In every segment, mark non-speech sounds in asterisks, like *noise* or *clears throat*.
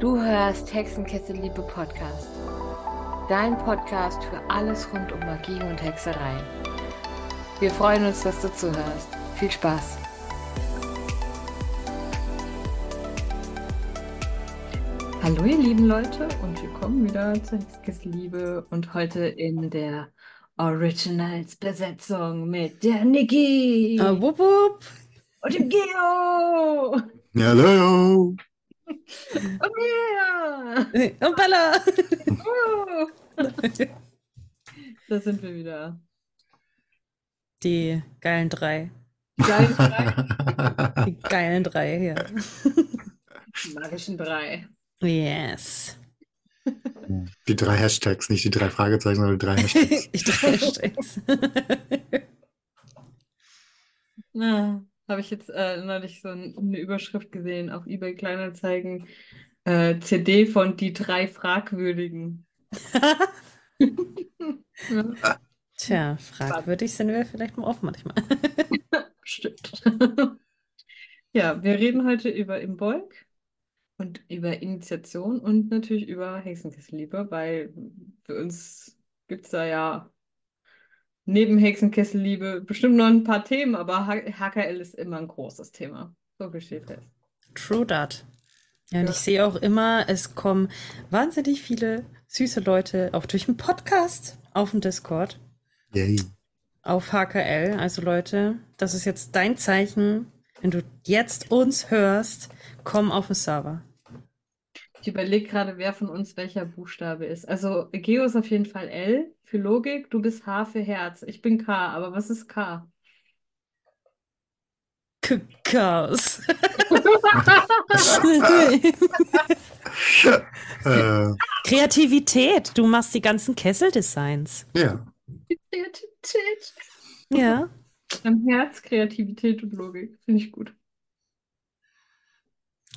Du hörst Hexenkessel Liebe Podcast. Dein Podcast für alles rund um Magie und Hexerei. Wir freuen uns, dass du zuhörst. Viel Spaß! Hallo ihr lieben Leute und willkommen wieder zu Hexenkessel Liebe und heute in der Originals-Besetzung mit der Niki Ah, wupp, wupp. und dem Geo Hallo. Und mir. Und Bella. Uh. Da sind wir wieder. Die geilen drei. Geil, drei. Die geilen drei hier. magischen drei. Yes. Die drei Hashtags, nicht die drei Fragezeichen, sondern die drei Hashtags. *laughs* Die drei Hashtags. Ja, habe ich jetzt äh, neulich so ein, eine Überschrift gesehen auf eBay Kleinanzeigen. Äh, CD von die drei Fragwürdigen. *laughs* Ja, Tja, fragwürdig sind wir vielleicht auch manchmal. *laughs* stimmt. Ja, wir reden heute über Imbolg und über Initiation und natürlich über Hexenkesselliebe, weil für uns gibt es da ja neben Hexenkesselliebe bestimmt noch ein paar Themen, aber HKL ist immer ein großes Thema. So steht fest. True that. Ja, und Ja. ich sehe auch immer, es kommen wahnsinnig viele süße Leute auch durch den Podcast auf dem Discord. Yay. auf HKL. Also Leute, das ist jetzt dein Zeichen. Wenn du jetzt uns hörst, komm auf den Server. Ich überlege gerade, wer von uns welcher Buchstabe ist. Also Geo ist auf jeden Fall L für Logik, du bist H für Herz. Ich bin K, aber was ist K? K- Chaos. Äh, Kreativität. Du machst die ganzen Kesseldesigns. ja. Kreativität. Ja. Am Herz, Kreativität und Logik. Finde ich gut.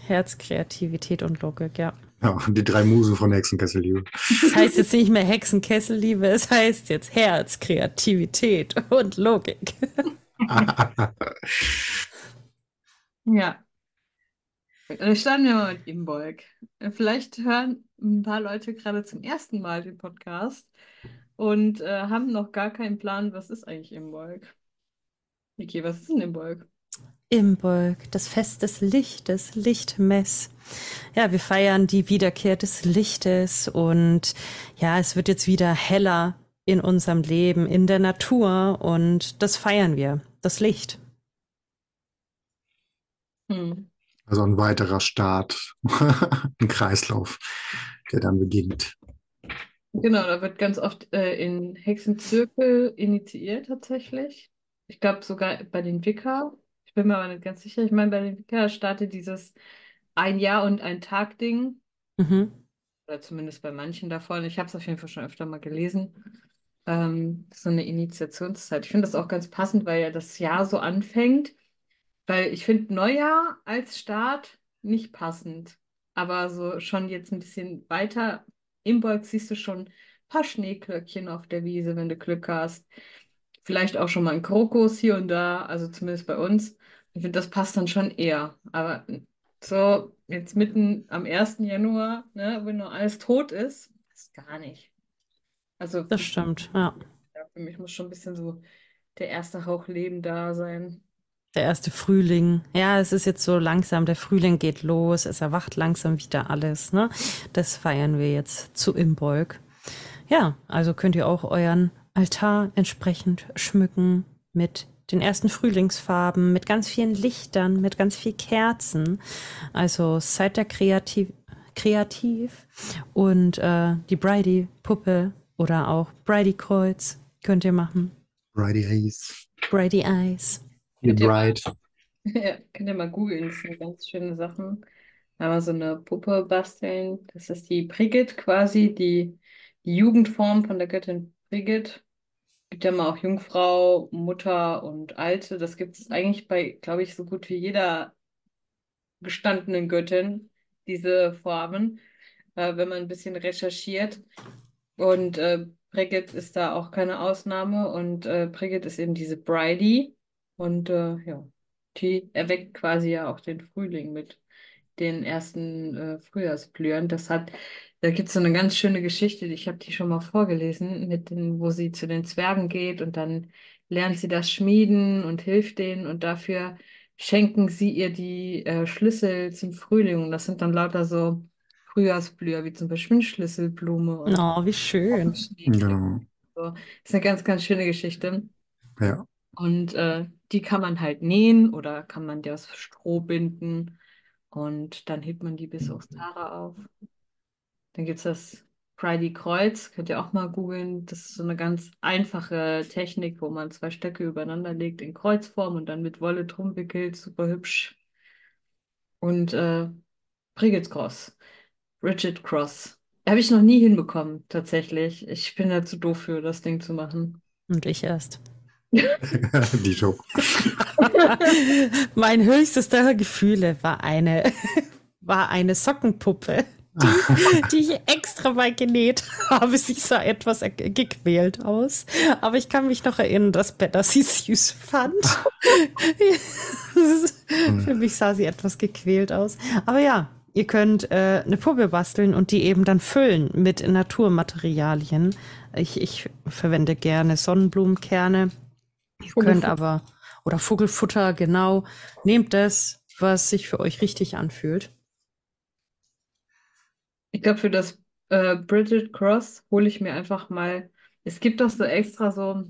Herz, Kreativität und Logik, ja. ja. Die drei Musen von Hexenkesselliebe. Das heißt jetzt nicht mehr Hexenkesselliebe, es heißt jetzt Herz, Kreativität und Logik. *laughs* Ja. Dann starten wir mal mit Imbolg. Vielleicht hören ein paar Leute gerade zum ersten Mal den Podcast und äh, haben noch gar keinen Plan, was ist eigentlich Imbolg. Niki, was ist ein Imbolg? Imbolg, das Fest des Lichtes, Lichtmess. Ja, wir feiern die Wiederkehr des Lichtes und ja, es wird jetzt wieder heller in unserem Leben, in der Natur und das feiern wir, das Licht. Hm. Also ein weiterer Start, *laughs* ein Kreislauf, der dann beginnt. Genau, da wird ganz oft äh, in Hexenzirkel initiiert tatsächlich. Ich glaube sogar bei den Wicca. Ich bin mir aber nicht ganz sicher. Ich meine, bei den Wicca startet dieses ein Jahr und ein Tag Ding. Mhm. Oder zumindest bei manchen davon. Ich habe es auf jeden Fall schon öfter mal gelesen. Ähm, so eine Initiationszeit. Ich finde das auch ganz passend, weil ja das Jahr so anfängt. Weil ich finde Neujahr als Start nicht passend. Aber so schon jetzt ein bisschen weiter im Bolk siehst du schon ein paar Schneeglöckchen auf der Wiese, wenn du Glück hast. Vielleicht auch schon mal ein Krokus hier und da, also zumindest bei uns. Ich finde, das passt dann schon eher. Aber so jetzt mitten am 1. Januar, ne, wenn noch alles tot ist, das gar nicht. Also Das stimmt, ja. ja, für mich muss schon ein bisschen so der erste Hauch Leben da sein. Der erste Frühling. Ja, es ist jetzt so langsam, der Frühling geht los, es erwacht langsam wieder alles, ne? Das feiern wir jetzt zu Imbolg. Ja, also könnt ihr auch euren Altar entsprechend schmücken mit den ersten Frühlingsfarben, mit ganz vielen Lichtern, mit ganz viel Kerzen. Also seid da kreativ, kreativ. Und äh, die Bridie-Puppe oder auch Bridie-Kreuz könnt ihr machen. Brighty Eyes. Bridie Eyes. Die Könnt ihr- Bright. *laughs* Ja, könnt ihr mal googeln, das sind ganz schöne Sachen. Einmal so eine Puppe basteln. Das ist die Brigitte quasi, die, die Jugendform von der Göttin Brigitte. Gibt ja mal auch Jungfrau, Mutter und Alte. Das gibt es eigentlich bei, glaube ich, so gut wie jeder gestandenen Göttin, diese Formen, äh, wenn man ein bisschen recherchiert. Und äh, Brigitte ist da auch keine Ausnahme. Und äh, Brigitte ist eben diese Bridie. Und äh, ja, die erweckt quasi ja auch den Frühling mit den ersten äh, Frühjahrsblühen. Das hat, da gibt es so eine ganz schöne Geschichte, ich habe die schon mal vorgelesen, mit den, wo sie zu den Zwergen geht und dann lernt sie das Schmieden und hilft denen und dafür schenken sie ihr die äh, Schlüssel zum Frühling. Und das sind dann lauter so Frühjahrsblüher, wie zum Beispiel Schlüsselblume und Oh, wie schön. Genau. so. Das ist eine ganz, ganz schöne Geschichte. Ja. Und äh, die kann man halt nähen oder kann man die aus Stroh binden und dann hebt man die bis aufs Haare auf. Dann gibt es das Friday Kreuz, könnt ihr auch mal googeln. Das ist so eine ganz einfache Technik, wo man zwei Stöcke übereinander legt in Kreuzform und dann mit Wolle drum wickelt. Super hübsch. Und äh, Brigitte's Cross, Bridget Cross. Habe ich noch nie hinbekommen, tatsächlich. Ich bin da zu doof für, das Ding zu machen. Und ich erst. *laughs* Die Show. *laughs* Mein höchstes der Gefühle war eine, *laughs* war eine Sockenpuppe, die, die ich extra mal genäht *laughs* habe. Sie sah etwas ge- gequält aus. Aber ich kann mich noch erinnern, dass Bella sie süß fand. *laughs* Für mich sah sie etwas gequält aus. Aber ja, ihr könnt äh, eine Puppe basteln und die eben dann füllen mit Naturmaterialien. Ich, ich verwende gerne Sonnenblumenkerne. Ihr könnt aber, oder Vogelfutter, genau. Nehmt das, was sich für euch richtig anfühlt. Ich glaube, für das äh, Bridget Cross hole ich mir einfach mal. Es gibt doch so extra so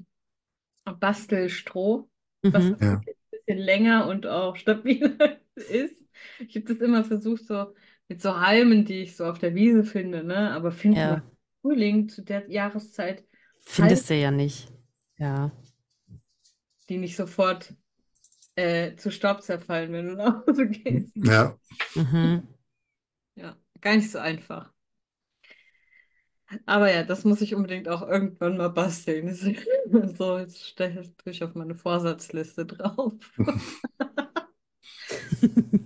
Bastelstroh, was Mhm. Ja. ein bisschen länger und auch stabiler *laughs* ist. Ich habe das immer versucht, so mit so Halmen, die ich so auf der Wiese finde, ne? Aber finde Ja. man im Frühling zu der Jahreszeit Findest du ja nicht. Ja. die nicht sofort äh, zu Staub zerfallen, wenn du nach Hause gehst. Ja. Mhm. Ja, gar nicht so einfach. Aber ja, das muss ich unbedingt auch irgendwann mal basteln. *laughs* So, jetzt stelle ich auf meine Vorsatzliste drauf. *laughs*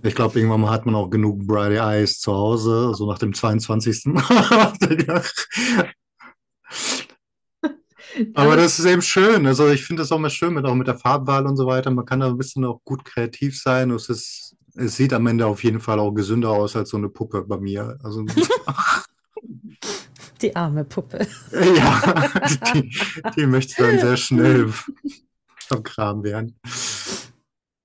Ich glaube, irgendwann hat man auch genug Bright Eyes zu Hause, so nach dem 22. *laughs* Aber das ist eben schön. Also ich finde das auch mal schön mit auch mit der Farbwahl und so weiter. Man kann da ein bisschen auch gut kreativ sein. Es ist, es sieht am Ende auf jeden Fall auch gesünder aus als so eine Puppe bei mir. Also *laughs* Die arme Puppe. *laughs* ja, die, die möchte dann sehr schnell vergraben werden.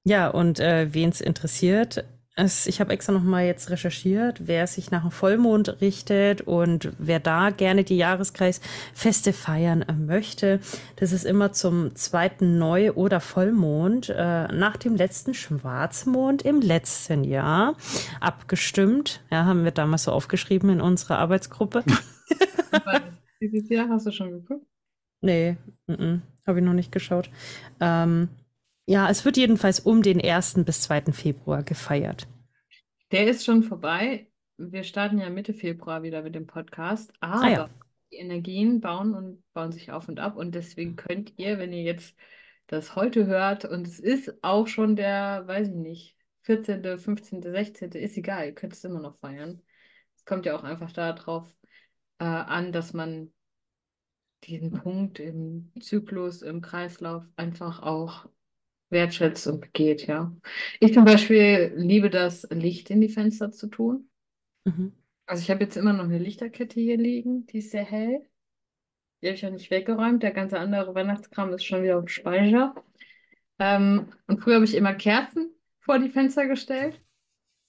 Ja, und äh, wen es interessiert, es, ich habe extra noch mal jetzt recherchiert, wer sich nach dem Vollmond richtet und wer da gerne die Jahreskreisfeste feiern möchte. Das ist immer zum zweiten Neu- oder Vollmond äh, nach dem letzten Schwarzmond im letzten Jahr abgestimmt. Ja, haben wir damals so aufgeschrieben in unserer Arbeitsgruppe. Dieses Jahr hast du schon geguckt? Nee, habe ich noch nicht geschaut. Ähm, ja, es wird jedenfalls um den 1. bis 2. Februar gefeiert. Der ist schon vorbei. Wir starten ja Mitte Februar wieder mit dem Podcast, aber Ah ja. die Energien bauen und bauen sich auf und ab und deswegen könnt ihr, wenn ihr jetzt das heute hört und es ist auch schon der, weiß ich nicht, 14., 15., 16., ist egal, ihr könnt es immer noch feiern. Es kommt ja auch einfach darauf äh, an, dass man diesen Punkt im Zyklus, im Kreislauf einfach auch wertschätzt und begeht, ja. Ich zum Beispiel liebe das, Licht in die Fenster zu tun. Mhm. Also ich habe jetzt immer noch eine Lichterkette hier liegen, die ist sehr hell. Die habe ich auch nicht weggeräumt. Der ganze andere Weihnachtskram ist schon wieder auf dem Speicher. Ähm, und früher habe ich immer Kerzen vor die Fenster gestellt.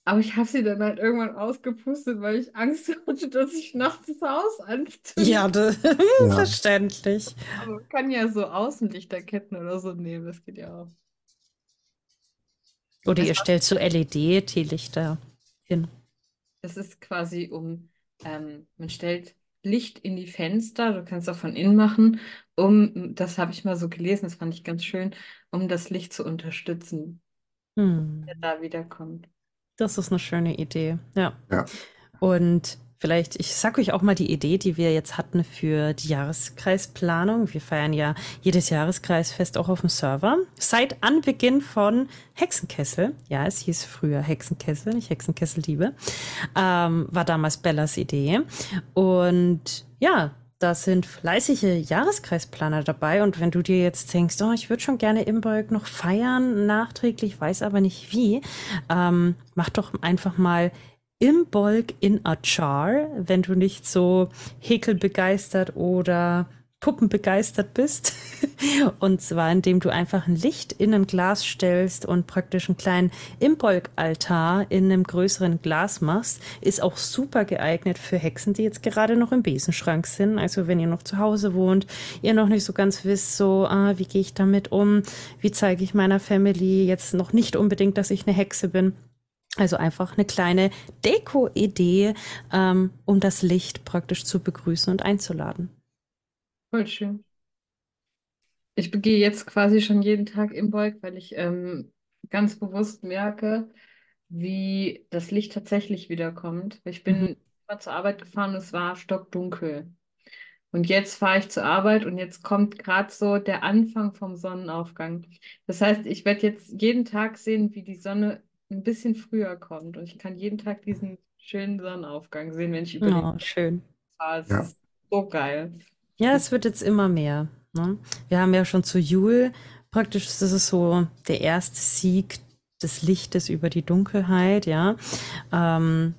Aber ich habe sie dann halt irgendwann ausgepustet, weil ich Angst *laughs* hatte, dass ich nachts das Haus anzünde. Ja, das, *laughs* Ja. Aber verständlich. man kann ja so Außenlichterketten oder so nehmen, das geht ja auch. Oder ihr stellt so LED-Teelichter hin. Das ist quasi um, ähm, man stellt Licht in die Fenster, du kannst auch von innen machen, um, das habe ich mal so gelesen, das fand ich ganz schön, um das Licht zu unterstützen, Hm. der da wiederkommt. Das ist eine schöne Idee. Ja. Ja. Und vielleicht, ich sag euch auch mal die Idee, die wir jetzt hatten für die Jahreskreisplanung. Wir feiern ja jedes Jahreskreisfest auch auf dem Server. Seit Anbeginn von Hexenkessel, ja, es hieß früher Hexenkessel, nicht Hexenkesselliebe, ähm, war damals Bellas Idee. Und ja, da sind fleißige Jahreskreisplaner dabei. Und wenn du dir jetzt denkst, oh, ich würde schon gerne Imbolg noch feiern, nachträglich, weiß aber nicht wie, ähm, mach doch einfach mal Imbolg in a Jar, wenn du nicht so häkelbegeistert oder Puppen begeistert bist. *laughs* und zwar, indem du einfach ein Licht in einem Glas stellst und praktisch einen kleinen Imbolg-Altar in einem größeren Glas machst, ist auch super geeignet für Hexen, die jetzt gerade noch im Besenschrank sind. Also wenn ihr noch zu Hause wohnt, ihr noch nicht so ganz wisst, so, ah, wie gehe ich damit um? Wie zeige ich meiner Family jetzt noch nicht unbedingt, dass ich eine Hexe bin? Also einfach eine kleine Deko-Idee, ähm, um das Licht praktisch zu begrüßen und einzuladen. Voll schön. Ich begehe jetzt quasi schon jeden Tag im Beug, weil ich ähm, ganz bewusst merke, wie das Licht tatsächlich wiederkommt. Ich bin Mhm. immer zur Arbeit gefahren und es war stockdunkel. Und jetzt fahre ich zur Arbeit und jetzt kommt gerade so der Anfang vom Sonnenaufgang. Das heißt, ich werde jetzt jeden Tag sehen, wie die Sonne ein bisschen früher kommt. Und ich kann jeden Tag diesen schönen Sonnenaufgang sehen, wenn ich über den Oh, schön. fahre. Es Ja. ist so geil. Ja, es wird jetzt immer mehr. Ne? Wir haben ja schon zu Jul praktisch, das ist so der erste Sieg des Lichtes über die Dunkelheit, ja, ähm,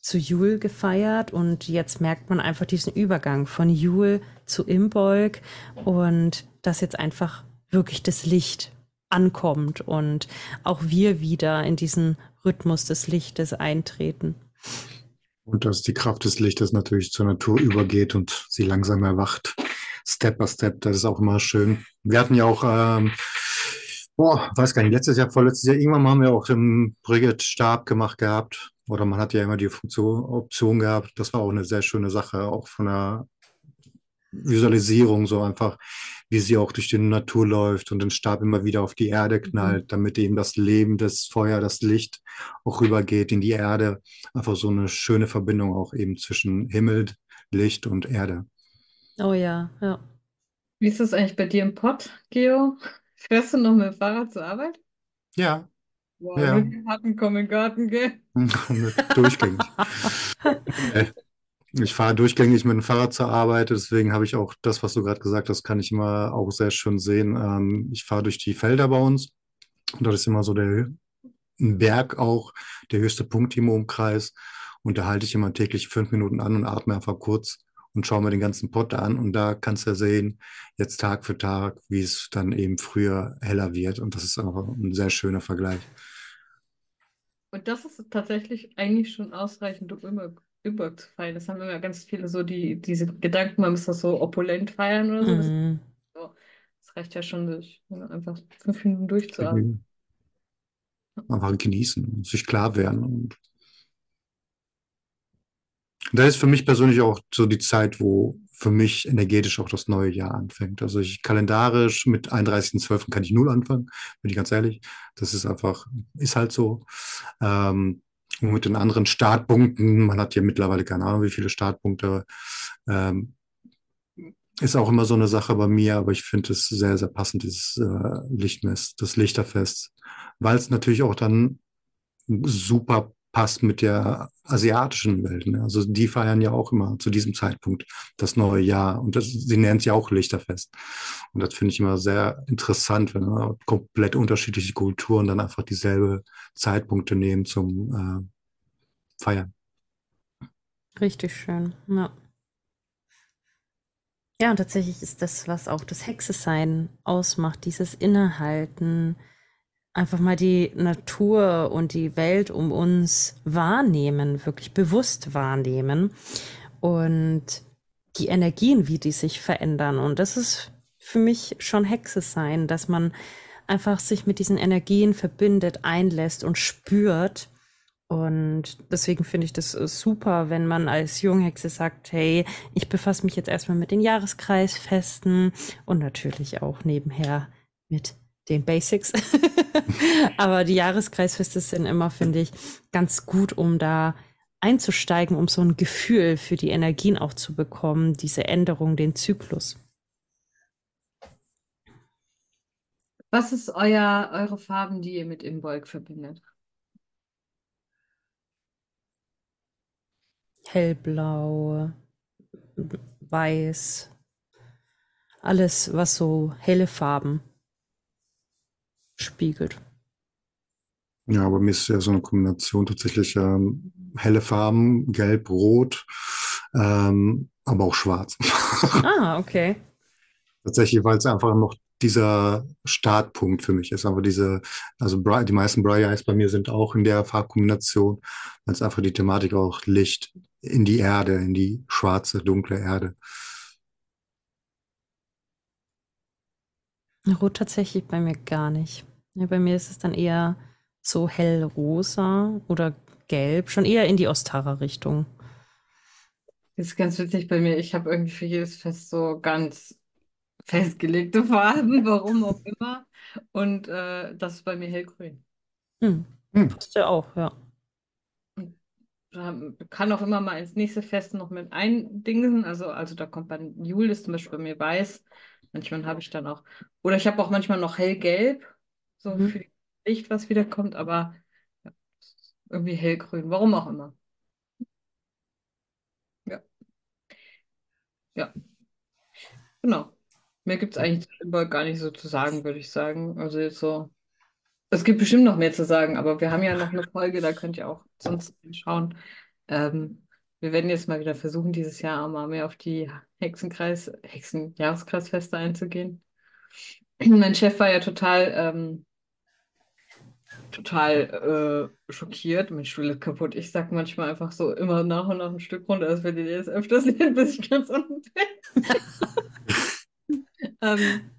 zu Jul gefeiert und jetzt merkt man einfach diesen Übergang von Jul zu Imbolg und dass jetzt einfach wirklich das Licht ankommt und auch wir wieder in diesen Rhythmus des Lichtes eintreten. Und dass die Kraft des Lichtes natürlich zur Natur übergeht und sie langsam erwacht. Step by Step, das ist auch immer schön. Wir hatten ja auch, ähm, boah, weiß gar nicht, letztes Jahr, vorletztes Jahr, irgendwann haben wir auch im Brigitte Stab gemacht gehabt. Oder man hat ja immer die Funktion, Option gehabt. Das war auch eine sehr schöne Sache, auch von der Visualisierung, so einfach, wie sie auch durch die Natur läuft und den Stab immer wieder auf die Erde knallt, damit eben das Leben, das Feuer, das Licht auch rübergeht in die Erde. Einfach so eine schöne Verbindung auch eben zwischen Himmel, Licht und Erde. Oh ja, ja. Wie ist das eigentlich bei dir im Pott, Geo? Fährst du noch mit dem Fahrrad zur Arbeit? Ja, Wow, ja, kommen in den Garten, gell? *laughs* durchgängig. *laughs* Ich fahre durchgängig mit dem Fahrrad zur Arbeit, deswegen habe ich auch das, was du gerade gesagt hast, kann ich immer auch sehr schön sehen. Ähm, ich fahre durch die Felder bei uns und das ist immer so der Berg auch, der höchste Punkt im Umkreis. Und da halte ich immer täglich fünf Minuten an und atme einfach kurz und schaue mir den ganzen Pott an. Und da kannst du ja sehen, jetzt Tag für Tag, wie es dann eben früher heller wird. Und das ist einfach ein sehr schöner Vergleich. Und das ist tatsächlich eigentlich schon ausreichend, um immer über zu feiern. Das haben immer ganz viele so, die diese Gedanken, man muss das so opulent feiern oder so. Das, Mhm. das reicht ja schon, sich ja, einfach fünf Minuten durchzuatmen. Einfach genießen, sich klar werden. Und da ist für mich persönlich auch so die Zeit, wo für mich energetisch auch das neue Jahr anfängt. Also ich kalendarisch mit 31.12. kann ich null anfangen, bin ich ganz ehrlich. Das ist einfach, ist halt so. Ähm, und mit den anderen Startpunkten, man hat ja mittlerweile keine Ahnung, wie viele Startpunkte, ähm, ist auch immer so eine Sache bei mir, aber ich finde es sehr, sehr passend, dieses äh, Lichtmess, das Lichterfest, weil es natürlich auch dann super passt mit der asiatischen Welt. Ne? Also die feiern ja auch immer zu diesem Zeitpunkt das neue Jahr und das, sie nennen es ja auch Lichterfest. Und das finde ich immer sehr interessant, wenn ne, komplett unterschiedliche Kulturen dann einfach dieselbe Zeitpunkte nehmen zum äh, Feiern. Richtig schön, ja. Ja, und tatsächlich ist das, was auch das Hexe-Sein ausmacht, dieses Innehalten, einfach mal die Natur und die Welt um uns wahrnehmen, wirklich bewusst wahrnehmen und die Energien, wie die sich verändern. Und das ist für mich schon Hexe-Sein, dass man einfach sich mit diesen Energien verbindet, einlässt und spürt. Und deswegen finde ich das super, wenn man als Junghexe sagt, hey, ich befasse mich jetzt erstmal mit den Jahreskreisfesten und natürlich auch nebenher mit den Basics. *laughs* Aber die Jahreskreisfeste sind immer, finde ich, ganz gut, um da einzusteigen, um so ein Gefühl für die Energien auch zu bekommen, diese Änderung, den Zyklus. Was ist euer, eure Farben, die ihr mit Imbolg verbindet? Hellblau, weiß, alles, was so helle Farben spiegelt. Ja, aber mir ist ja so eine Kombination tatsächlich ähm, helle Farben, gelb, rot, ähm, aber auch schwarz. *laughs* Ah, okay. Tatsächlich, weil es einfach noch dieser Startpunkt für mich ist. Aber diese, also Bri- die meisten Bri Eyes bei mir sind auch in der Farbkombination, weil es einfach die Thematik auch Licht in die Erde, in die schwarze, dunkle Erde. Rot tatsächlich bei mir gar nicht. Ja, bei mir ist es dann eher so hellrosa oder gelb, schon eher in die Ostara-Richtung. Das ist ganz witzig bei mir. Ich habe irgendwie für jedes Fest so ganz festgelegte Farben, *laughs* warum auch immer. Und äh, das ist bei mir hellgrün. Hm, Hm. passt ja auch, ja. Kann auch immer mal ins nächste Fest noch mit eindingsen. Also, also da kommt dann Jule, ist zum Beispiel bei mir weiß. Manchmal habe ich dann auch. Oder ich habe auch manchmal noch hellgelb, so Mhm. für Licht, was wiederkommt, aber ja, irgendwie hellgrün. Warum auch immer. Ja, ja, genau. Mehr gibt es eigentlich gar nicht so zu sagen, würde ich sagen. Also jetzt so. Es gibt bestimmt noch mehr zu sagen, aber wir haben ja noch eine Folge, da könnt ihr auch sonst schauen. Ähm, wir werden jetzt mal wieder versuchen, dieses Jahr auch mal mehr auf die Hexenkreis, Hexenjahreskreisfeste einzugehen. *clears throat* Mein Chef war ja total, ähm, total äh, schockiert. Mein Stuhl ist kaputt. Ich sag manchmal einfach so immer nach und nach ein Stück runter, dass wir den jetzt öfter sehen, *laughs* bis ich ganz unten bin. *laughs* ähm,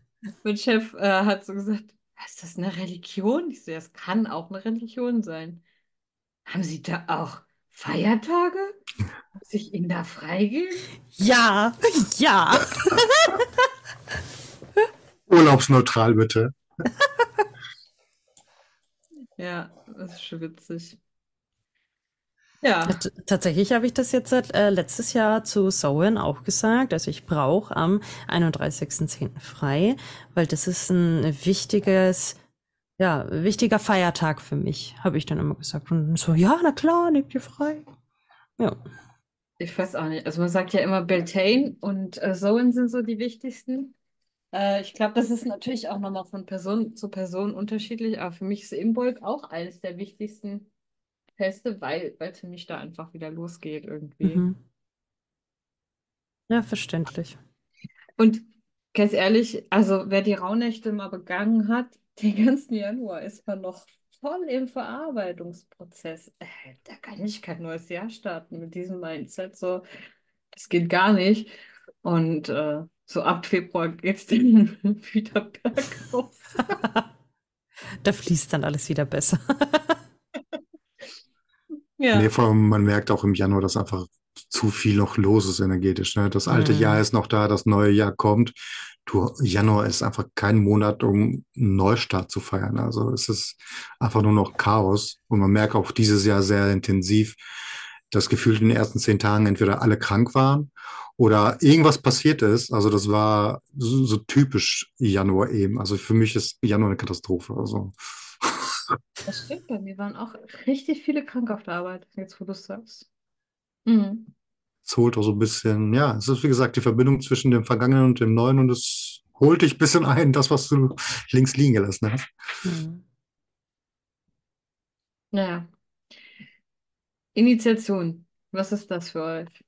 mein Chef äh, hat so gesagt, ist das eine Religion? Ich so, ja, es kann auch eine Religion sein. Haben Sie da auch Feiertage? Muss ich Ihnen da freigeben? Ja, ja. Urlaubsneutral bitte. Ja, das ist schon witzig. Ja, T- Tatsächlich habe ich das jetzt seit, äh, letztes Jahr zu Sowen auch gesagt. Also ich brauche am 31.10. frei, weil das ist ein wichtiges, ja, wichtiger Feiertag für mich, habe ich dann immer gesagt. Und so, ja, na klar, nehmt ihr frei. Ja. Ich weiß auch nicht. Also man sagt ja immer Beltane und äh, Zoen sind so die wichtigsten. Äh, ich glaube, das ist natürlich auch nochmal von Person zu Person unterschiedlich, aber für mich ist Imbolg auch eines der wichtigsten Feste, weil weil es für mich da einfach wieder losgeht irgendwie. Mhm. Ja, verständlich. Und ganz ehrlich, also wer die Rauhnächte mal begangen hat, *laughs* den ganzen Januar ist man noch voll im Verarbeitungsprozess. Äh, da kann ich kein neues Jahr starten mit diesem Mindset. So, das geht gar nicht. Und äh, so ab Februar geht es *laughs* dann wieder bergauf. *laughs* Da fließt dann alles wieder besser. *laughs* Ja, Nee, vor allem, man merkt auch im Januar, dass einfach zu viel noch los ist energetisch. Ne? Das alte Mhm. Jahr ist noch da, das neue Jahr kommt. Du, Januar ist einfach kein Monat, um einen Neustart zu feiern. Also es ist einfach nur noch Chaos. Und man merkt auch dieses Jahr sehr intensiv, dass gefühlt in den ersten zehn Tagen entweder alle krank waren oder irgendwas passiert ist. Also das war so, so typisch Januar eben. Also für mich ist Januar eine Katastrophe. Also das stimmt. Bei mir waren auch richtig viele krank auf der Arbeit, jetzt wo du es sagst. Mhm. es holt auch so ein bisschen, ja, es ist wie gesagt die Verbindung zwischen dem Vergangenen und dem Neuen und es holt dich ein bisschen ein, das, was du links liegen gelassen hast. Mhm. Naja. Initiation. Was ist das für euch?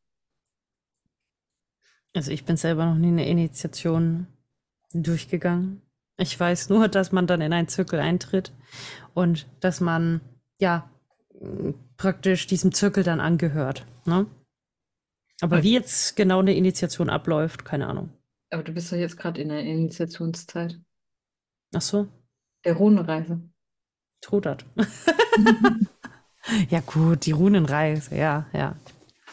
Also ich bin selber noch nie eine Initiation durchgegangen. Ich weiß nur, dass man dann in einen Zirkel eintritt und dass man ja praktisch diesem Zirkel dann angehört. Ne? Aber wie jetzt genau eine Initiation abläuft, keine Ahnung. Aber du bist doch jetzt gerade in der Initiationszeit. Ach so, Der Runenreise. Trudert. *laughs* ja gut, die Runenreise, ja, ja.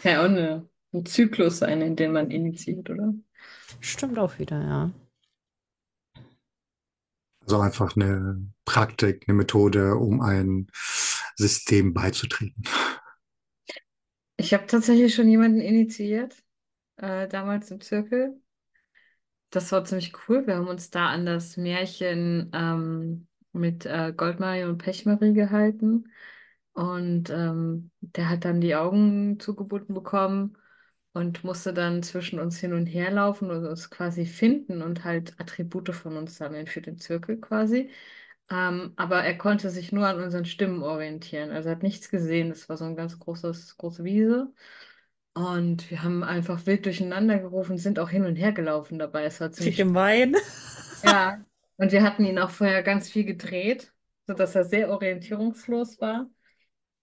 Kann ja auch eine, ein Zyklus sein, in den man initiiert, oder? Stimmt auch wieder, ja. Also einfach eine Praktik, eine Methode, um ein System beizutreten. Ich habe tatsächlich schon jemanden initiiert, äh, damals im Zirkel. Das war ziemlich cool. Wir haben uns da an das Märchen ähm, mit äh, Goldmarie und Pechmarie gehalten. Und ähm, der hat dann die Augen zugebunden bekommen. und musste dann zwischen uns hin und her laufen und uns quasi finden und halt Attribute von uns sammeln für den Zirkel quasi. Ähm, aber er konnte sich nur an unseren Stimmen orientieren. Also er hat nichts gesehen. Das war so ein ganz großes, große Wiese. Und wir haben einfach wild durcheinander gerufen, sind auch hin und her gelaufen dabei. Es war Wie ziemlich, gemein. ja. *laughs* Und wir hatten ihn auch vorher ganz viel gedreht, sodass er sehr orientierungslos war.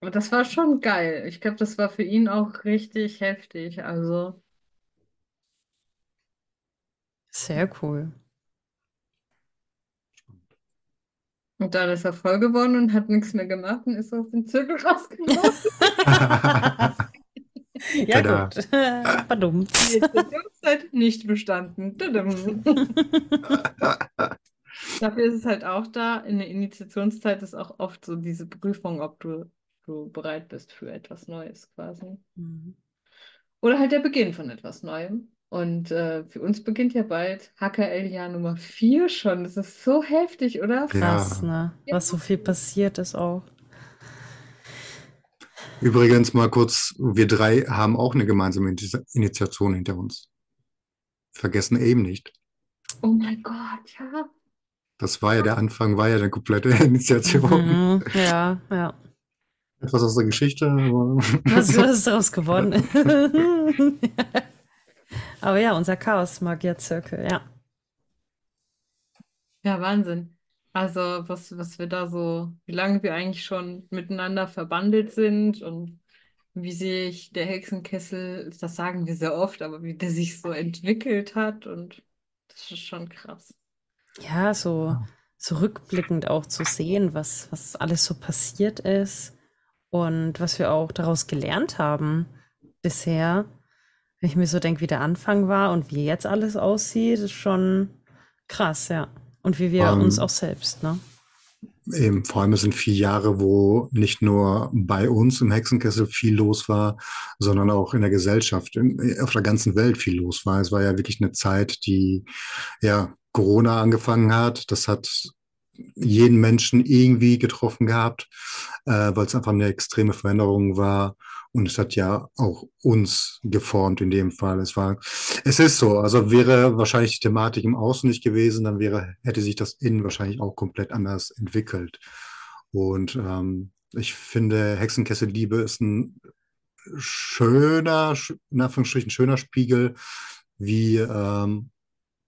Aber das war schon geil. Ich glaube, das war für ihn auch richtig heftig. Also, Sehr cool. Und dann ist er voll geworden und hat nichts mehr gemacht und ist aus dem Zirkel *laughs* rausgelaufen. *laughs* Ja, Tada. gut. *laughs* Verdammt. Die Initiationszeit nicht bestanden. Dafür ist es halt auch da. In der Initiationszeit ist auch oft so diese Prüfung, ob du, du bereit bist für etwas Neues quasi. Mhm. Oder halt der Beginn von etwas Neuem. Und äh, für uns beginnt ja bald HKL-Jahr Nummer 4 schon. Das ist so heftig, oder? Krass, Ja. ne? Was so viel passiert ist auch. Übrigens mal kurz, wir drei haben auch eine gemeinsame Initi- Initiation hinter uns. Vergessen eben nicht. Oh mein Gott, ja. Das war ja der Anfang, war ja eine komplette *laughs* Initiation. Mhm. Ja, ja. Etwas aus der Geschichte, Was, was ist daraus geworden? *laughs* *laughs* Aber ja, unser Chaos-Magier-Zirkel, ja. Ja, Wahnsinn. Also, was, was wir da so, wie lange wir eigentlich schon miteinander verbandelt sind und wie sich der Hexenkessel, das sagen wir sehr oft, aber wie der sich so entwickelt hat und das ist schon krass. Ja, so, so rückblickend auch zu sehen, was, was alles so passiert ist und was wir auch daraus gelernt haben bisher. Wenn ich mir so denke, wie der Anfang war und wie jetzt alles aussieht, ist schon krass, ja. Und wie wir Ähm, uns auch selbst, ne? eben, vor allem es sind vier Jahre, wo nicht nur bei uns im Hexenkessel viel los war, sondern auch in der Gesellschaft, in, auf der ganzen Welt viel los war. Es war ja wirklich eine Zeit, die ja Corona angefangen hat. Das hat jeden Menschen irgendwie getroffen gehabt, äh, weil es einfach eine extreme Veränderung war. Und es hat ja auch uns geformt in dem Fall. Es war, es ist so. Also wäre wahrscheinlich die Thematik im Außen nicht gewesen, dann wäre, hätte sich das Innen wahrscheinlich auch komplett anders entwickelt. Und ähm, ich finde, Hexenkessel-Liebe ist ein schöner, sch- in Anführungsstrichen schöner Spiegel, wie ähm,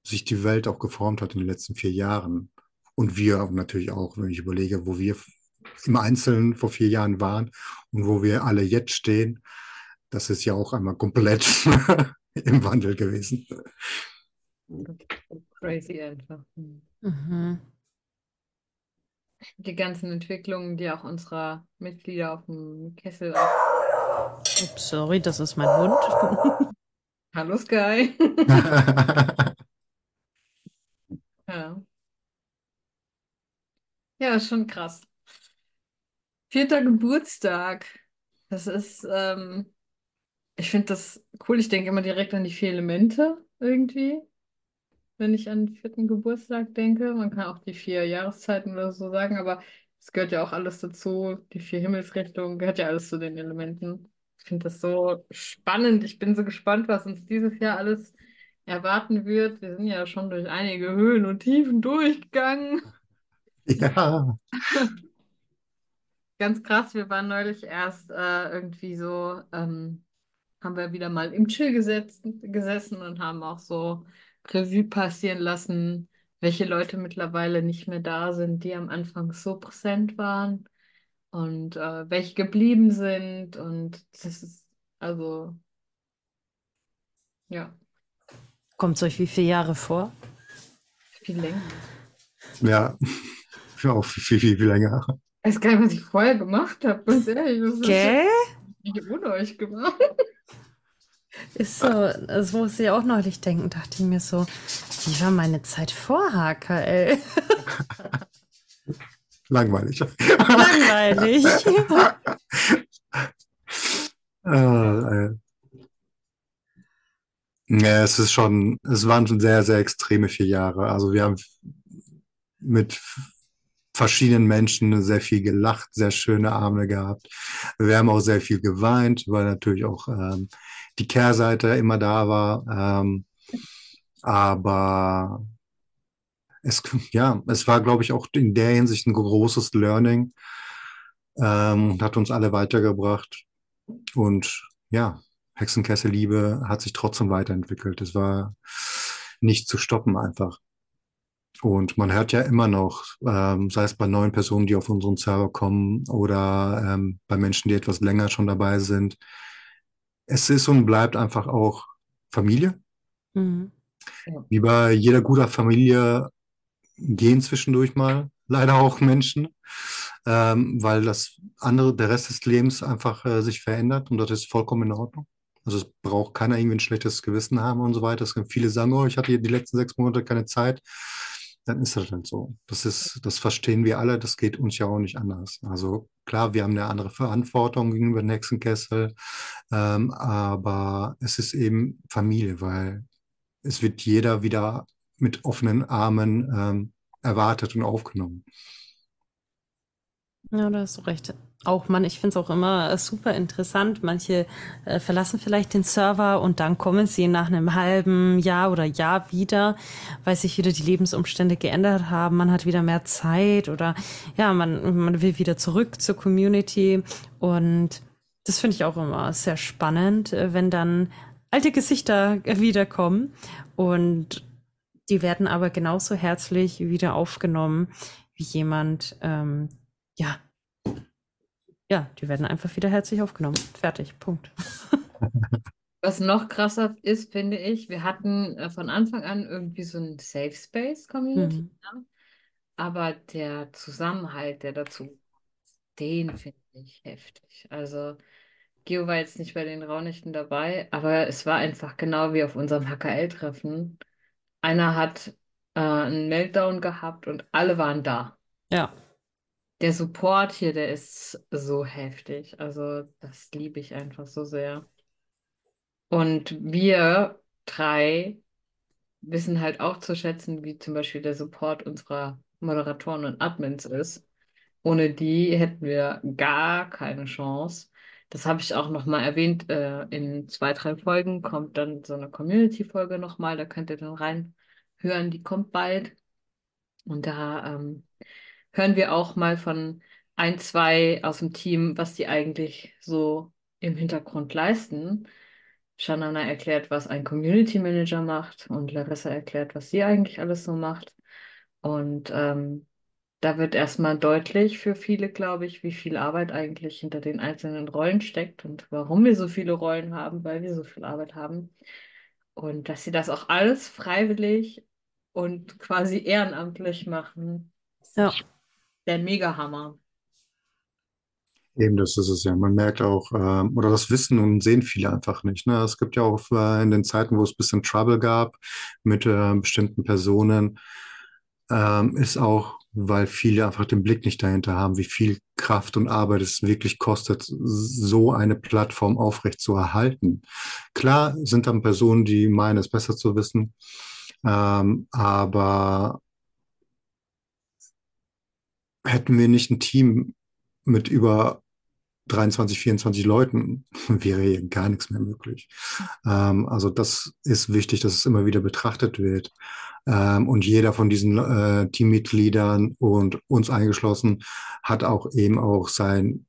sich die Welt auch geformt hat in den letzten vier Jahren. Und wir natürlich auch, wenn ich überlege, wo wir im Einzelnen vor vier Jahren waren und wo wir alle jetzt stehen, das ist ja auch einmal komplett *laughs* im Wandel gewesen. Crazy einfach. Hm. Mhm. Die ganzen Entwicklungen, die auch unserer Mitglieder auf dem Kessel. Ups, sorry, das ist mein Hund. *laughs* Hallo Sky. *laughs* Ja. Ja, ist schon krass. Vierter Geburtstag. Das ist, ähm, ich finde das cool. Ich denke immer direkt an die vier Elemente irgendwie, wenn ich an den vierten Geburtstag denke. Man kann auch die vier Jahreszeiten oder so sagen, aber es gehört ja auch alles dazu. Die vier Himmelsrichtungen gehört ja alles zu den Elementen. Ich finde das so spannend. Ich bin so gespannt, was uns dieses Jahr alles erwarten wird. Wir sind ja schon durch einige Höhen und Tiefen durchgegangen. ja, *laughs* Ganz krass, wir waren neulich erst äh, irgendwie so, ähm, haben wir wieder mal im Chill gesetzt, gesessen und haben auch so Revue passieren lassen, welche Leute mittlerweile nicht mehr da sind, die am Anfang so präsent waren und äh, welche geblieben sind. Und das ist also, ja, Kommt es euch wie viele Jahre vor? viel länger. ja, *laughs* auch viel, viel, viel länger. Ich weiß gar nicht, was ich vorher gemacht habe, ganz *laughs* ehrlich. Das ist Gell? nicht ohne euch gemacht. Ist so, das musste ich auch neulich denken, dachte ich mir so, wie war meine Zeit vor HKL? *laughs* Langweilig. Langweilig. *laughs* Äh. Ja, es ist schon, es waren schon sehr, sehr extreme vier Jahre. Also wir haben mit verschiedenen Menschen sehr viel gelacht, sehr schöne Abende gehabt. Wir haben auch sehr viel geweint, weil natürlich auch ähm, die Kehrseite immer da war. Ähm, aber es, ja, es war, glaube ich, auch in der Hinsicht ein großes Learning ähm, hat uns alle weitergebracht. Und ja, Hexenkesselliebe hat sich trotzdem weiterentwickelt. Es war nicht zu stoppen einfach. Und man hört ja immer noch, ähm, sei es bei neuen Personen, die auf unseren Server kommen oder ähm, bei Menschen, die etwas länger schon dabei sind. Es ist und bleibt einfach auch Familie. Mhm. Wie bei jeder guter Familie gehen zwischendurch mal leider auch Menschen, ähm, weil das andere, der Rest des Lebens einfach äh, sich verändert und das ist vollkommen in Ordnung. Also es braucht keiner irgendwie ein schlechtes Gewissen haben und so weiter. Es gibt viele sagen, oh, ich hatte die letzten sechs Monate keine Zeit. Dann ist das dann so. Das ist, das verstehen wir alle. Das geht uns ja auch nicht anders. Also klar, wir haben eine andere Verantwortung gegenüber den Hexenkessel, ähm, aber es ist eben Familie, weil es wird jeder wieder mit offenen Armen ähm, erwartet und aufgenommen. Ja, da hast du recht. Auch man, ich finde es auch immer äh, super interessant. Manche äh, verlassen vielleicht den Server und dann kommen sie nach einem halben Jahr oder Jahr wieder, weil sich wieder die Lebensumstände geändert haben. Man hat wieder mehr Zeit oder ja, man, man will wieder zurück zur Community. Und das finde ich auch immer sehr spannend, äh, wenn dann alte Gesichter wiederkommen und die werden aber genauso herzlich wieder aufgenommen wie jemand, ähm, ja, ja, die werden einfach wieder herzlich aufgenommen. Fertig, Punkt. *laughs* Was noch krasser ist, finde ich, wir hatten äh, von Anfang an irgendwie so ein Safe Space Community, mhm. ja? aber der Zusammenhalt, der dazu, den finde ich heftig. Also Geo war jetzt nicht bei den Raunichten dabei, aber es war einfach genau wie auf unserem HKL-Treffen. Einer hat äh, einen Meltdown gehabt und alle waren da. Ja. Der Support hier, der ist so heftig. Also, das liebe ich einfach so sehr. Und wir drei wissen halt auch zu schätzen, wie zum Beispiel der Support unserer Moderatoren und Admins ist. Ohne die hätten wir gar keine Chance. Das habe ich auch nochmal erwähnt. Äh, in zwei, drei Folgen kommt dann so eine Community-Folge nochmal. Da könnt ihr dann reinhören. Die kommt bald. Und da ähm, hören wir auch mal von ein, zwei aus dem Team, was die eigentlich so im Hintergrund leisten. Shanana erklärt, was ein Community Manager macht und Larissa erklärt, was sie eigentlich alles so macht. Und ähm, da wird erstmal deutlich für viele, glaube ich, wie viel Arbeit eigentlich hinter den einzelnen Rollen steckt und warum wir so viele Rollen haben, weil wir so viel Arbeit haben. Und dass sie das auch alles freiwillig und quasi ehrenamtlich machen. Ja der Mega-Hammer. Eben, das ist es ja. Man merkt auch, äh, oder das wissen und sehen viele einfach nicht. Ne? Es gibt ja auch äh, in den Zeiten, wo es ein bisschen Trouble gab mit äh, bestimmten Personen, ähm, ist auch, weil viele einfach den Blick nicht dahinter haben, wie viel Kraft und Arbeit es wirklich kostet, so eine Plattform aufrecht zu erhalten. Klar sind dann Personen, die meinen, es besser zu wissen, ähm, aber hätten wir nicht ein Team mit über 23, 24 Leuten, *laughs* wäre hier gar nichts mehr möglich. Ähm, also das ist wichtig, dass es immer wieder betrachtet wird. Ähm, und jeder von diesen äh, Teammitgliedern und uns eingeschlossen hat auch eben auch sein,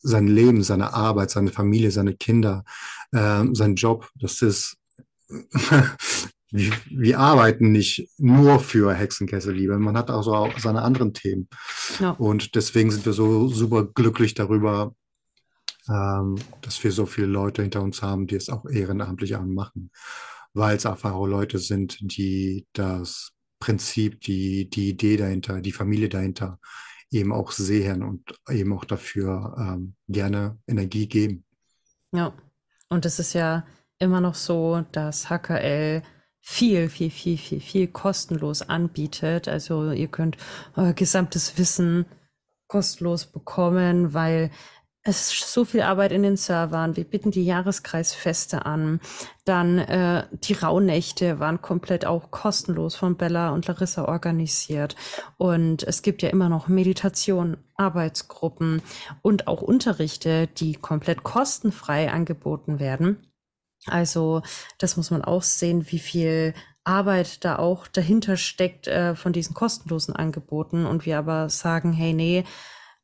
sein Leben, seine Arbeit, seine Familie, seine Kinder, ähm, sein Job. Das ist *laughs* wir, wir arbeiten nicht nur für Hexenkesselliebe. Man hat also auch seine anderen Themen. Ja. Und deswegen sind wir so super glücklich darüber, ähm, dass wir so viele Leute hinter uns haben, die es auch ehrenamtlich machen. Weil es einfach auch Leute sind, die das Prinzip, die, die Idee dahinter, die Familie dahinter eben auch sehen und eben auch dafür ähm, gerne Energie geben. Ja, und es ist ja immer noch so, dass HKL viel, viel, viel, viel, viel kostenlos anbietet. Also ihr könnt euer gesamtes Wissen kostenlos bekommen, weil es ist so viel Arbeit in den Servern. Wir bieten die Jahreskreisfeste an. Dann äh, die Rauhnächte waren komplett auch kostenlos von Bella und Larissa organisiert. Und es gibt ja immer noch Meditation, Arbeitsgruppen und auch Unterrichte, die komplett kostenfrei angeboten werden. Also das muss man auch sehen, wie viel Arbeit da auch dahinter steckt äh, von diesen kostenlosen Angeboten. Und wir aber sagen, hey, nee,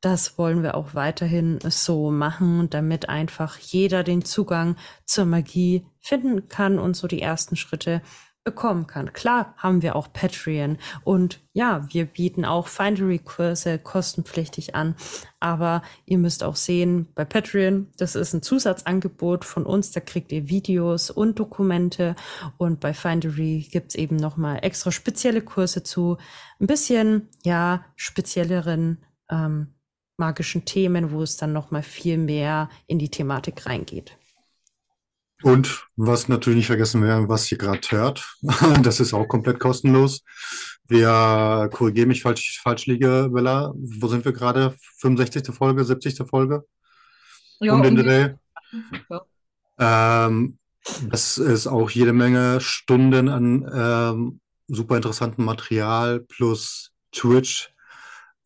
das wollen wir auch weiterhin so machen, damit einfach jeder den Zugang zur Magie finden kann und so die ersten Schritte bekommen kann. Klar haben wir auch Patreon und ja, wir bieten auch Findery-Kurse kostenpflichtig an. Aber ihr müsst auch sehen, bei Patreon, das ist ein Zusatzangebot von uns, da kriegt ihr Videos und Dokumente. Und bei Findery gibt's eben nochmal extra spezielle Kurse zu ein bisschen, ja, spezielleren ähm, magischen Themen, wo es dann nochmal viel mehr in die Thematik reingeht. Und was natürlich nicht vergessen werden, was ihr gerade hört, *laughs* das ist auch komplett kostenlos. Wir korrigieren mich, falsch, falsch liege, Bella. Wo sind wir gerade? 65. Folge, 70. Folge? Ja, um den Dreh. Ja. Ähm, das ist auch jede Menge Stunden an ähm, super interessantem Material plus Twitch,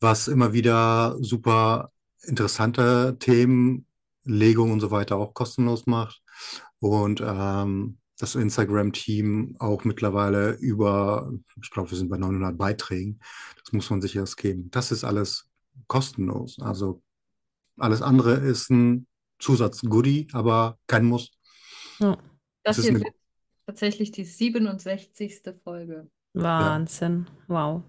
was immer wieder super interessante Themen, Legung und so weiter auch kostenlos macht. Und ähm, das Instagram-Team auch mittlerweile über, ich glaube, wir sind bei 900 Beiträgen. Das muss man sich erst geben. Das ist alles kostenlos. Also alles andere ist ein Zusatz-Goodie, aber kein Muss. Ja, Das Das ist hier tatsächlich die 67. Folge. Wahnsinn. Wow.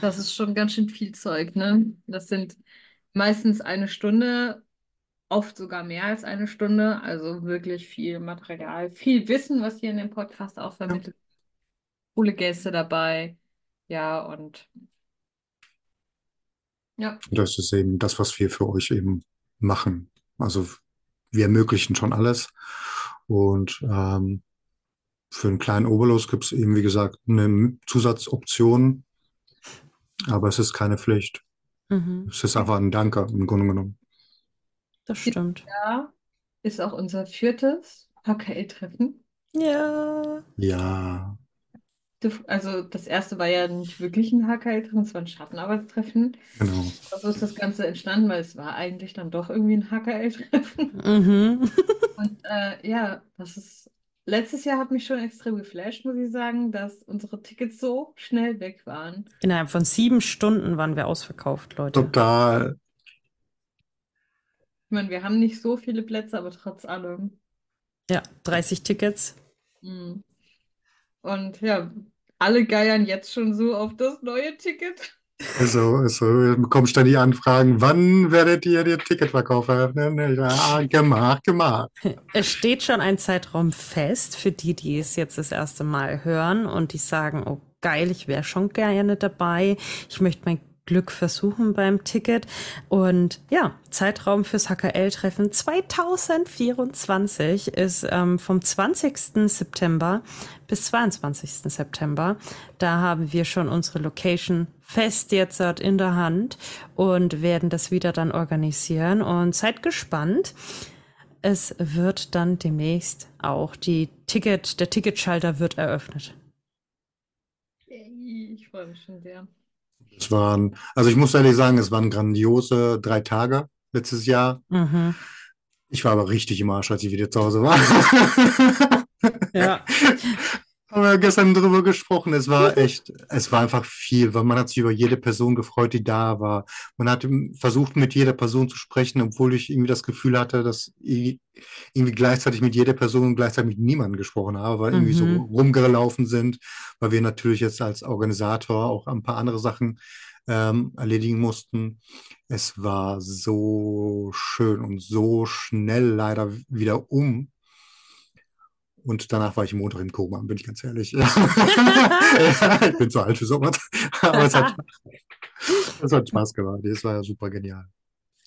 Das ist schon ganz schön viel Zeug, ne? Das sind meistens eine Stunde, oft sogar mehr als eine Stunde. Also wirklich viel Material, viel Wissen, was hier in dem Podcast auch vermittelt. Coole Gäste dabei. Ja, und ja, Das ist eben das, was wir für euch eben machen. Also wir ermöglichen schon alles. Und ähm, für einen kleinen Obolus gibt es eben, wie gesagt, eine Zusatzoption. Aber es ist keine Pflicht. Mhm, Es ist einfach ein Danke im Grunde genommen. Das stimmt. da ist auch unser viertes HKL-Treffen. Ja. Ja, Also das erste war ja nicht wirklich ein HKL-Treffen, es war ein Schattenarbeitstreffen. genau. So ist das Ganze entstanden, weil es war eigentlich dann doch irgendwie ein HKL-Treffen. Mhm. *laughs* Und äh, ja, das ist. Letztes Jahr hat mich schon extrem geflasht, muss ich sagen, dass unsere Tickets so schnell weg waren. Innerhalb von sieben Stunden waren wir ausverkauft, Leute. Total. Ich meine, wir haben nicht so viele Plätze, aber trotz allem. Ja, 30 Tickets. Mhm. Und ja, alle geiern jetzt schon so auf das neue Ticket. Also, also wir bekommen ständig Anfragen, wann werdet ihr den Ticketverkauf eröffnen? Sage, ah, gemacht, gemacht. Es steht schon ein Zeitraum fest für die, die es jetzt das erste Mal hören und die sagen, oh geil, ich wäre schon gerne dabei. Ich möchte mein Glück versuchen beim Ticket. Und ja, Zeitraum fürs HKL-Treffen 2024 ist ähm, vom 20. September bis 22. September. Da haben wir schon unsere Location fest jetzt in der Hand und werden das wieder dann organisieren. Und seid gespannt. Es wird dann demnächst auch die Ticket, der Ticketschalter wird eröffnet. Ich freue mich schon sehr. Es waren, also ich muss ehrlich sagen, es waren grandiose drei Tage letztes Jahr. Mhm. Ich war aber richtig im Arsch, als ich wieder zu Hause war. Ja. *laughs* Haben wir gestern drüber gesprochen. Es war echt, es war einfach viel, weil man hat sich über jede Person gefreut, die da war. Man hat versucht, mit jeder Person zu sprechen, obwohl ich irgendwie das Gefühl hatte, dass ich irgendwie gleichzeitig mit jeder Person und gleichzeitig mit niemandem gesprochen habe, weil irgendwie so Mhm. rumgelaufen sind, weil wir natürlich jetzt als Organisator auch ein paar andere Sachen ähm, erledigen mussten. Es war so schön und so schnell leider wieder um. Und danach war ich Montag im Koma, bin ich ganz ehrlich. Ja, *laughs* *laughs* ich bin zu alt für sowas. *laughs* Aber es hat, es hat Spaß gemacht. Es war super genial.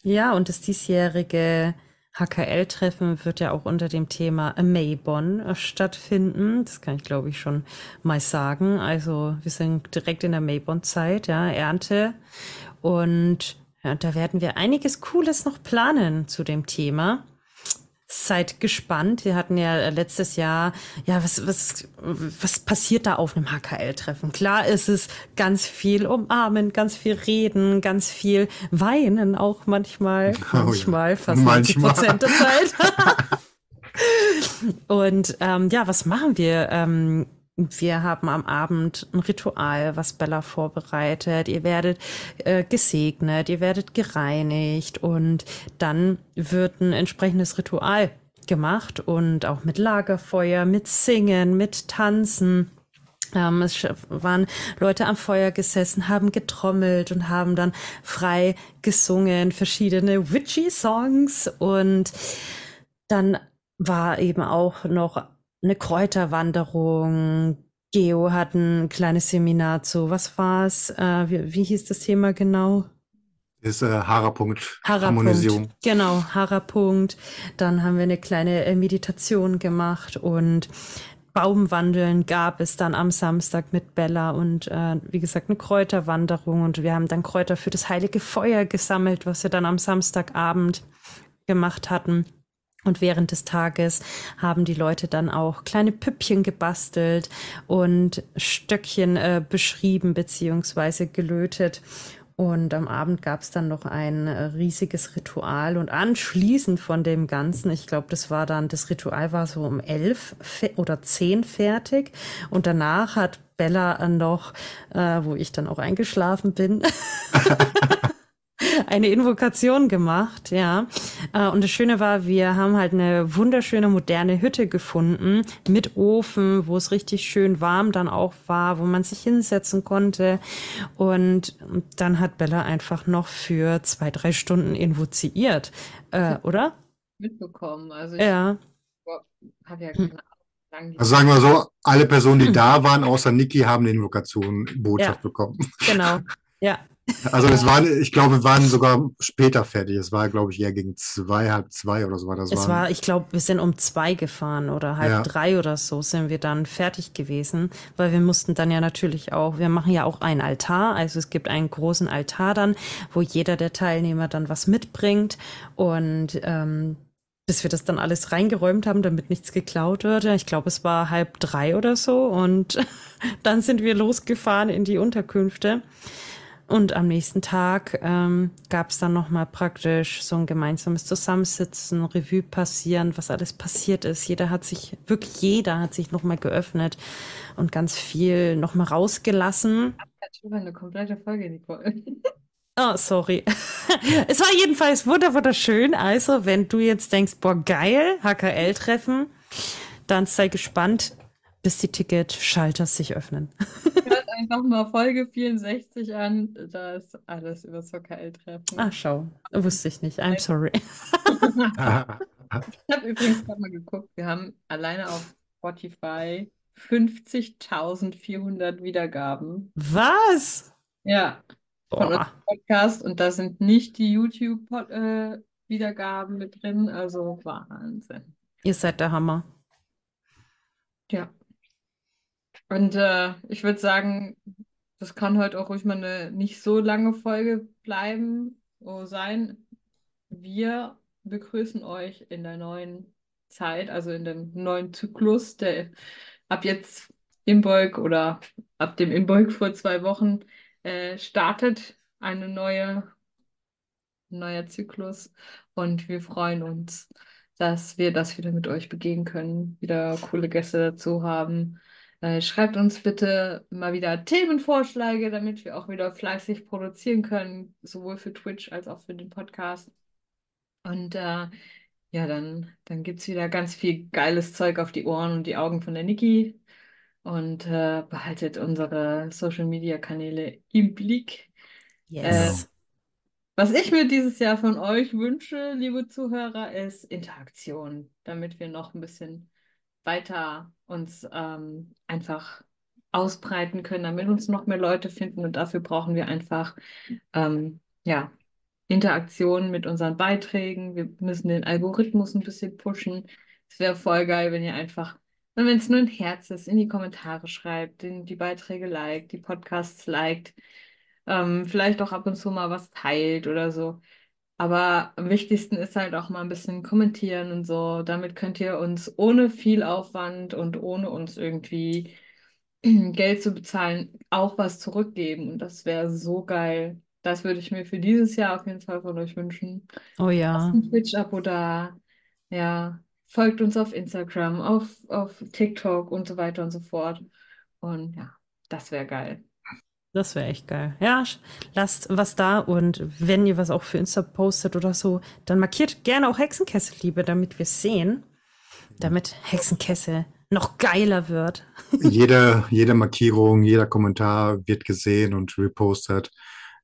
Ja, und das diesjährige HKL-Treffen wird ja auch unter dem Thema Maybon stattfinden. Das kann ich, glaube ich, schon mal sagen. Also wir sind direkt in der Maybon-Zeit, ja, Ernte. Und ja, da werden wir einiges Cooles noch planen zu dem Thema. Seid gespannt. Wir hatten ja letztes Jahr, ja, was, was, was passiert da auf einem HKL-Treffen? Klar ist es ganz viel umarmen, ganz viel reden, ganz viel weinen auch manchmal, *laughs* Oh ja. manchmal fast 90 Manchmal. Prozent der *laughs* Zeit. *laughs* Und ähm, ja, was machen wir? Ähm, wir haben am Abend ein Ritual, was Bella vorbereitet. Ihr werdet äh, gesegnet, ihr werdet gereinigt und dann wird ein entsprechendes Ritual gemacht und auch mit Lagerfeuer, mit Singen, mit Tanzen. Ähm, es waren Leute am Feuer gesessen, haben getrommelt und haben dann frei gesungen, verschiedene witchy Songs und dann war eben auch noch eine Kräuterwanderung. Geo hat ein kleines Seminar zu, was war's? Äh, wie, wie hieß das Thema genau? Ist äh, Hara-Punkt, Hara-Punkt. Harmonisierung. Genau, Hara-Punkt. Dann haben wir eine kleine äh, Meditation gemacht und Baumwandeln gab es dann am Samstag mit Bella und äh, wie gesagt eine Kräuterwanderung und wir haben dann Kräuter für das heilige Feuer gesammelt, was wir dann am Samstagabend gemacht hatten. Und während des Tages haben die Leute dann auch kleine Püppchen gebastelt und Stöckchen äh, beschrieben beziehungsweise gelötet. Und am Abend gab es dann noch ein äh, riesiges Ritual und anschließend von dem Ganzen, ich glaube, das war dann, das Ritual war so um elf oder zehn fertig und danach hat Bella äh, noch, äh, wo ich dann auch eingeschlafen bin, *laughs* *laughs* eine Invokation gemacht, ja. Äh, Und das Schöne war, wir haben halt eine wunderschöne moderne Hütte gefunden mit Ofen, wo es richtig schön warm dann auch war, wo man sich hinsetzen konnte. Und dann hat Bella einfach noch für zwei, drei Stunden invoziert, äh, oder? mitbekommen. Also ich Ja. habe ja keine Ahnung, Also sagen wir so, alle Personen, die *laughs* da waren, außer Niki, haben eine Invokation, Botschaft Ja. bekommen. Genau. Ja. Also es waren, ich glaube, wir waren sogar später fertig. Es war, glaube ich, eher gegen zwei, halb zwei oder so war das. Es waren- war, ich glaube, wir sind um zwei gefahren oder halb Ja. drei oder so sind wir dann fertig gewesen, weil wir mussten dann ja natürlich auch, wir machen ja auch einen Altar, also es gibt einen großen Altar dann, wo jeder der Teilnehmer dann was mitbringt und ähm, bis wir das dann alles reingeräumt haben, damit nichts geklaut wird. Ich glaube, es war halb drei oder so und *laughs* dann sind wir losgefahren in die Unterkünfte. Und am nächsten Tag ähm, gab es dann nochmal praktisch so ein gemeinsames Zusammensitzen, Revue passieren, was alles passiert ist. Jeder hat sich, wirklich jeder hat sich nochmal geöffnet und ganz viel nochmal rausgelassen. über eine komplette Folge, Nicole. *laughs* Oh, sorry. *laughs* es war jedenfalls wunder wunderschön. Also, wenn du jetzt denkst, boah, geil, HKL-Treffen, dann sei gespannt, bis die Ticket-Schalter sich öffnen. Hört *laughs* einfach mal Folge 64 an. Da ist alles über das HKL-Treffen. Ah, schau. Wusste ich nicht. I'm sorry. *laughs* Ich habe übrigens gerade mal geguckt. Wir haben alleine auf Spotify 50.400 Wiedergaben. Was? Ja, von Boah. unserem Podcast. Und da sind nicht die YouTube-Wiedergaben mit drin. Also Wahnsinn. Ihr seid der Hammer. Ja. Und äh, ich würde sagen, das kann heute auch ruhig mal eine nicht so lange Folge bleiben, so sein. Wir begrüßen euch in der neuen Zeit, also in dem neuen Zyklus, der ab jetzt Imbolg oder ab dem Imbolg vor zwei Wochen äh, startet. Eine neue, neuer Zyklus. Und wir freuen uns, dass wir das wieder mit euch begehen können, wieder coole Gäste dazu haben. Äh, schreibt uns bitte mal wieder Themenvorschläge, damit wir auch wieder fleißig produzieren können, sowohl für Twitch als auch für den Podcast. Und äh, ja, dann, dann gibt es wieder ganz viel geiles Zeug auf die Ohren und die Augen von der Niki. Und äh, behaltet unsere Social Media Kanäle im Blick. Yes. Was ich mir dieses Jahr von euch wünsche, liebe Zuhörer, ist Interaktion, damit wir noch ein bisschen weiter uns ähm, einfach ausbreiten können, damit uns noch mehr Leute finden. Und dafür brauchen wir einfach ähm, ja, Interaktion mit unseren Beiträgen. Wir müssen den Algorithmus ein bisschen pushen. Es wäre voll geil, wenn ihr einfach, wenn es nur ein Herz ist, in die Kommentare schreibt, den, die Beiträge liked, die Podcasts liked, ähm, vielleicht auch ab und zu mal was teilt oder so. Aber am wichtigsten ist halt auch mal ein bisschen kommentieren und so. Damit könnt ihr uns ohne viel Aufwand und ohne uns irgendwie *clears throat* Geld zu bezahlen, auch was zurückgeben. Und das wäre so geil. Das würde ich mir für dieses Jahr auf jeden Fall von euch wünschen. Oh Lasst ja, ein Twitch-Abo da. Ja, folgt uns auf Instagram, auf, auf TikTok und so weiter und so fort. Und ja, das wäre geil. Das wäre echt geil. Ja, lasst was da und wenn ihr was auch für Insta postet oder so, dann markiert gerne auch Hexenkesselliebe, damit wir es sehen, damit Hexenkessel noch geiler wird. *laughs* Jede, jede Markierung, jeder Kommentar wird gesehen und repostet.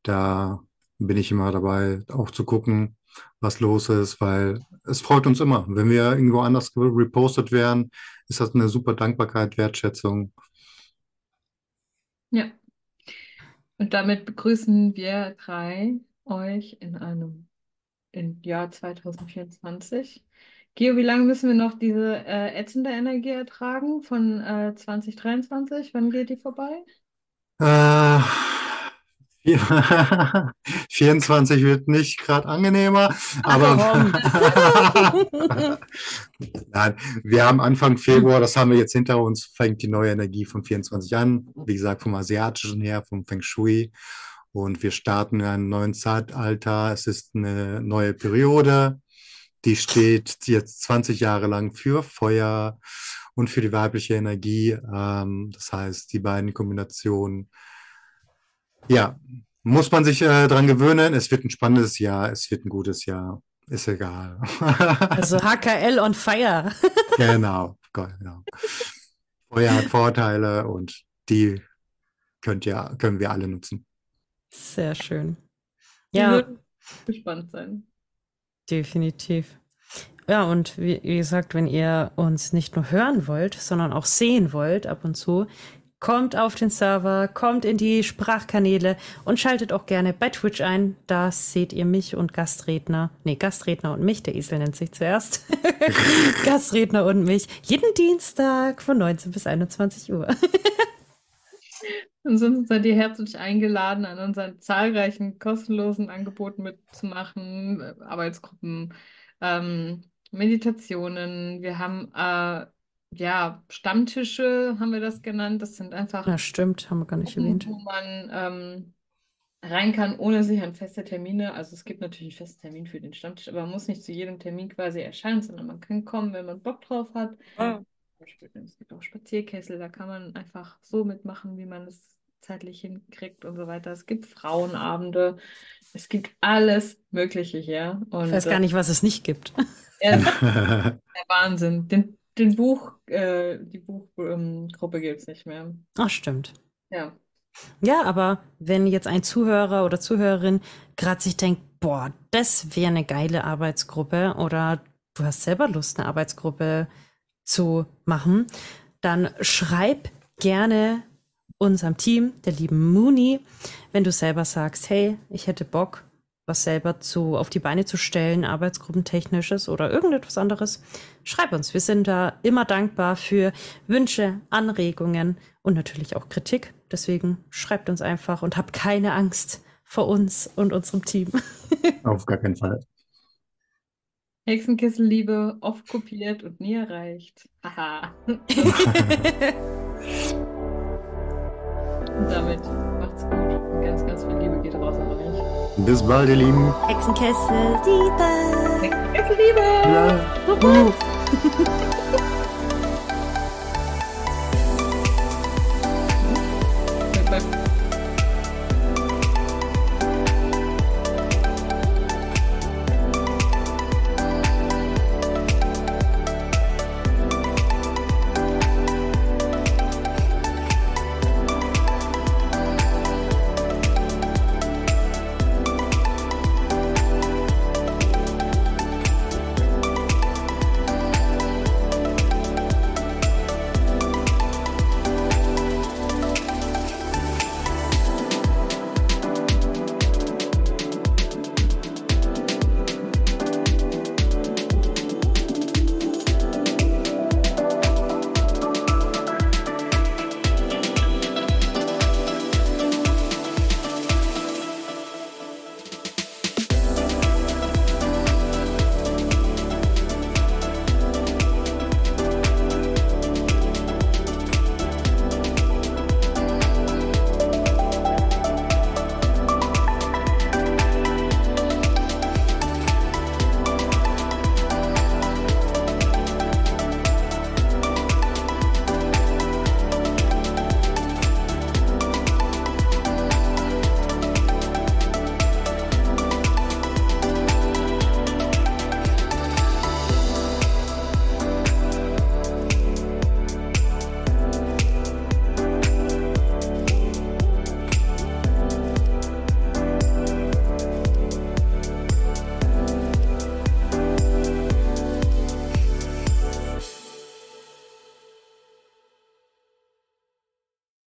Da bin ich immer dabei, auch zu gucken, was los ist, weil es freut uns immer. Wenn wir irgendwo anders repostet werden, ist das eine super Dankbarkeit, Wertschätzung. Ja. Und damit begrüßen wir drei euch in einem im Jahr 2024. Geo, wie lange müssen wir noch diese äh, ätzende Energie ertragen von äh, 2023? Wann geht die vorbei? Äh, vier- *laughs* 24 wird nicht gerade angenehmer, aber *laughs* Nein, wir haben Anfang Februar, das haben wir jetzt hinter uns, fängt die neue Energie von 24 an. Wie gesagt, vom Asiatischen her, vom Feng Shui. Und wir starten in einem neuen Zeitalter. Es ist eine neue Periode. Die steht jetzt 20 Jahre lang für Feuer und für die weibliche Energie. Ähm, das heißt, die beiden Kombinationen, ja, muss man sich äh, dran gewöhnen. Es wird ein spannendes Jahr, es wird ein gutes Jahr. Ist egal. *laughs* Also HKL on fire. *laughs* Genau, genau. Feuer hat Vorteile und die könnt ihr, können wir alle nutzen. Sehr schön. Wir Ja, würden gespannt sein. definitiv. Ja, und wie, wie gesagt, wenn ihr uns nicht nur hören wollt, sondern auch sehen wollt ab und zu, kommt auf den Server, kommt in die Sprachkanäle und schaltet auch gerne bei Twitch ein. Da seht ihr mich und Gastredner, nee, Gastredner und mich, der Esel nennt sich zuerst. *laughs* Gastredner und mich, jeden Dienstag von 19 bis 21 Uhr. Ansonsten seid ihr herzlich eingeladen, an unseren zahlreichen kostenlosen Angeboten mitzumachen, Arbeitsgruppen, ähm, Meditationen. Wir haben äh, ja Stammtische, haben wir das genannt. Das sind einfach Ja, stimmt, haben wir gar nicht Gruppen, erwähnt. wo man ähm, rein kann, ohne sich an feste Termine. Also es gibt natürlich einen festen Termin für den Stammtisch, aber man muss nicht zu jedem Termin quasi erscheinen, sondern man kann kommen, wenn man Bock drauf hat. Beispiel, Es gibt auch Spazierkessel, da kann man einfach so mitmachen, wie man es zeitlich hinkriegt und so weiter. Es gibt Frauenabende, es gibt alles Mögliche hier. Ich Und weiß gar äh, nicht, was es nicht gibt. ja, *laughs* *laughs* der Wahnsinn. Den, den Buch, äh, die Buchgruppe Gruppe gibt es nicht mehr. Ach, stimmt. Ja. Ja, aber wenn jetzt ein Zuhörer oder Zuhörerin gerade sich denkt, boah, das wäre eine geile Arbeitsgruppe oder du hast selber Lust, eine Arbeitsgruppe zu machen, dann schreib gerne unserem Team, der lieben Mooney, wenn du selber sagst, hey, ich hätte Bock, was selber zu, auf die Beine zu stellen, arbeitsgruppentechnisches oder irgendetwas anderes, schreib uns. Wir sind da immer dankbar für Wünsche, Anregungen und natürlich auch Kritik. Deswegen schreibt uns einfach und habt keine Angst vor uns und unserem Team. *laughs* Auf gar keinen Fall. Hexenkesselliebe, oft kopiert und nie erreicht. Haha. *laughs* Und damit macht's gut. Ganz, ganz viel Liebe geht raus an euch. Bis bald, ihr Lieben. Hexenkessel, Liebe. Hexenkesselliebe! Ja. Uh.